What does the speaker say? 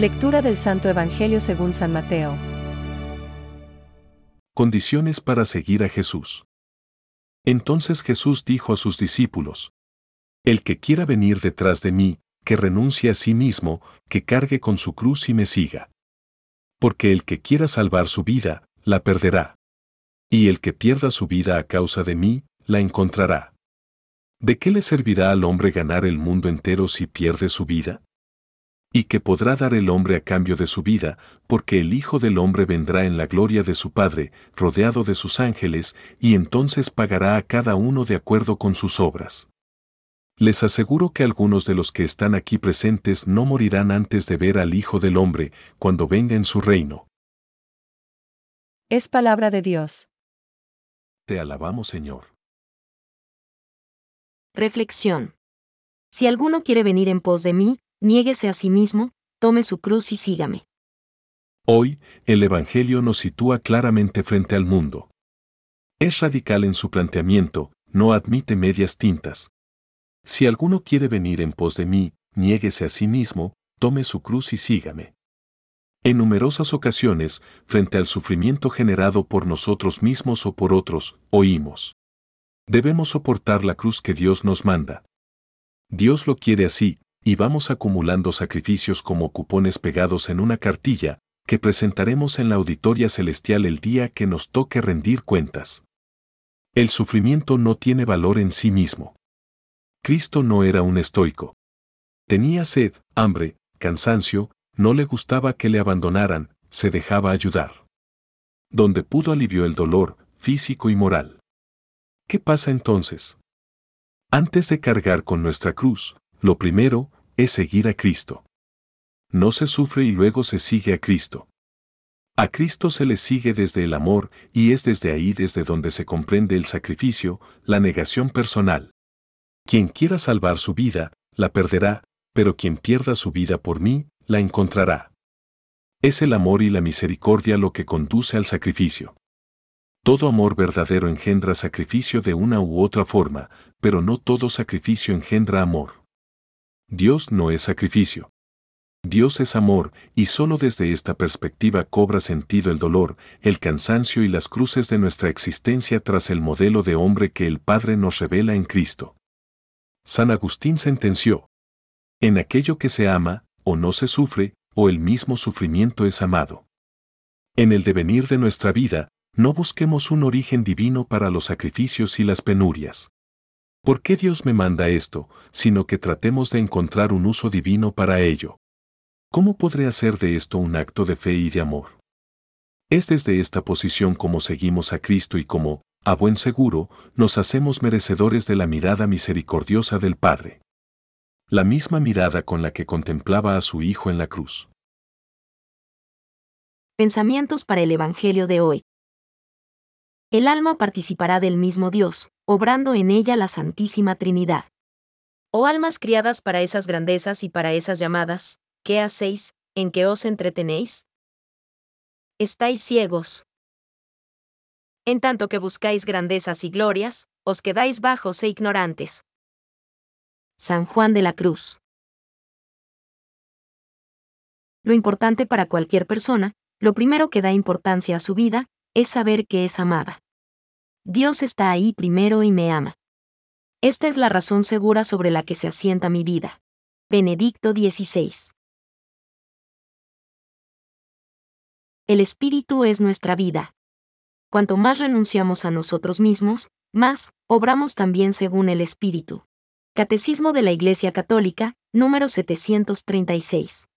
Lectura del Santo Evangelio según San Mateo. Condiciones para seguir a Jesús. Entonces Jesús dijo a sus discípulos, El que quiera venir detrás de mí, que renuncie a sí mismo, que cargue con su cruz y me siga. Porque el que quiera salvar su vida, la perderá. Y el que pierda su vida a causa de mí, la encontrará. ¿De qué le servirá al hombre ganar el mundo entero si pierde su vida? ¿Y qué podrá dar el hombre a cambio de su vida, porque el Hijo del Hombre vendrá en la gloria de su Padre, rodeado de sus ángeles, y entonces pagará a cada uno de acuerdo con sus obras? Les aseguro que algunos de los que están aquí presentes no morirán antes de ver al Hijo del Hombre cuando venga en su reino. Es palabra de Dios. Te alabamos, Señor. Reflexión. Si alguno quiere venir en pos de mí, niéguese a sí mismo, tome su cruz y sígame. Hoy, el Evangelio nos sitúa claramente frente al mundo. Es radical en su planteamiento, no admite medias tintas. Si alguno quiere venir en pos de mí, niéguese a sí mismo, tome su cruz y sígame. En numerosas ocasiones, frente al sufrimiento generado por nosotros mismos o por otros, oímos. Debemos soportar la cruz que Dios nos manda. Dios lo quiere así, y vamos acumulando sacrificios como cupones pegados en una cartilla, que presentaremos en la auditoria celestial el día que nos toque rendir cuentas. El sufrimiento no tiene valor en sí mismo. Cristo no era un estoico. Tenía sed, hambre, cansancio, no le gustaba que le abandonaran, se dejaba ayudar. Donde pudo alivió el dolor, físico y moral. ¿Qué pasa entonces? Antes de cargar con nuestra cruz, lo primero es seguir a Cristo. No se sufre y luego se sigue a Cristo. A Cristo se le sigue desde el amor y es desde ahí desde donde se comprende el sacrificio, la negación personal. Quien quiera salvar su vida, la perderá, pero quien pierda su vida por mí, la encontrará. Es el amor y la misericordia lo que conduce al sacrificio. Todo amor verdadero engendra sacrificio de una u otra forma, pero no todo sacrificio engendra amor. Dios no es sacrificio. Dios es amor, y solo desde esta perspectiva cobra sentido el dolor, el cansancio y las cruces de nuestra existencia tras el modelo de hombre que el Padre nos revela en Cristo. San Agustín sentenció, En aquello que se ama, o no se sufre, o el mismo sufrimiento es amado. En el devenir de nuestra vida, no busquemos un origen divino para los sacrificios y las penurias. ¿Por qué Dios me manda esto, sino que tratemos de encontrar un uso divino para ello? ¿Cómo podré hacer de esto un acto de fe y de amor? Es desde esta posición como seguimos a Cristo y como, a buen seguro, nos hacemos merecedores de la mirada misericordiosa del Padre. La misma mirada con la que contemplaba a su Hijo en la cruz. Pensamientos para el Evangelio de hoy. El alma participará del mismo Dios, obrando en ella la Santísima Trinidad. Oh almas criadas para esas grandezas y para esas llamadas, ¿qué hacéis, en qué os entretenéis? Estáis ciegos. En tanto que buscáis grandezas y glorias, os quedáis bajos e ignorantes. San Juan de la Cruz. Lo importante para cualquier persona, lo primero que da importancia a su vida, es saber que es amada. Dios está ahí primero y me ama. Esta es la razón segura sobre la que se asienta mi vida. Benedicto XVI. El Espíritu es nuestra vida. Cuanto más renunciamos a nosotros mismos, más, obramos también según el Espíritu. Catecismo de la Iglesia Católica, número 736.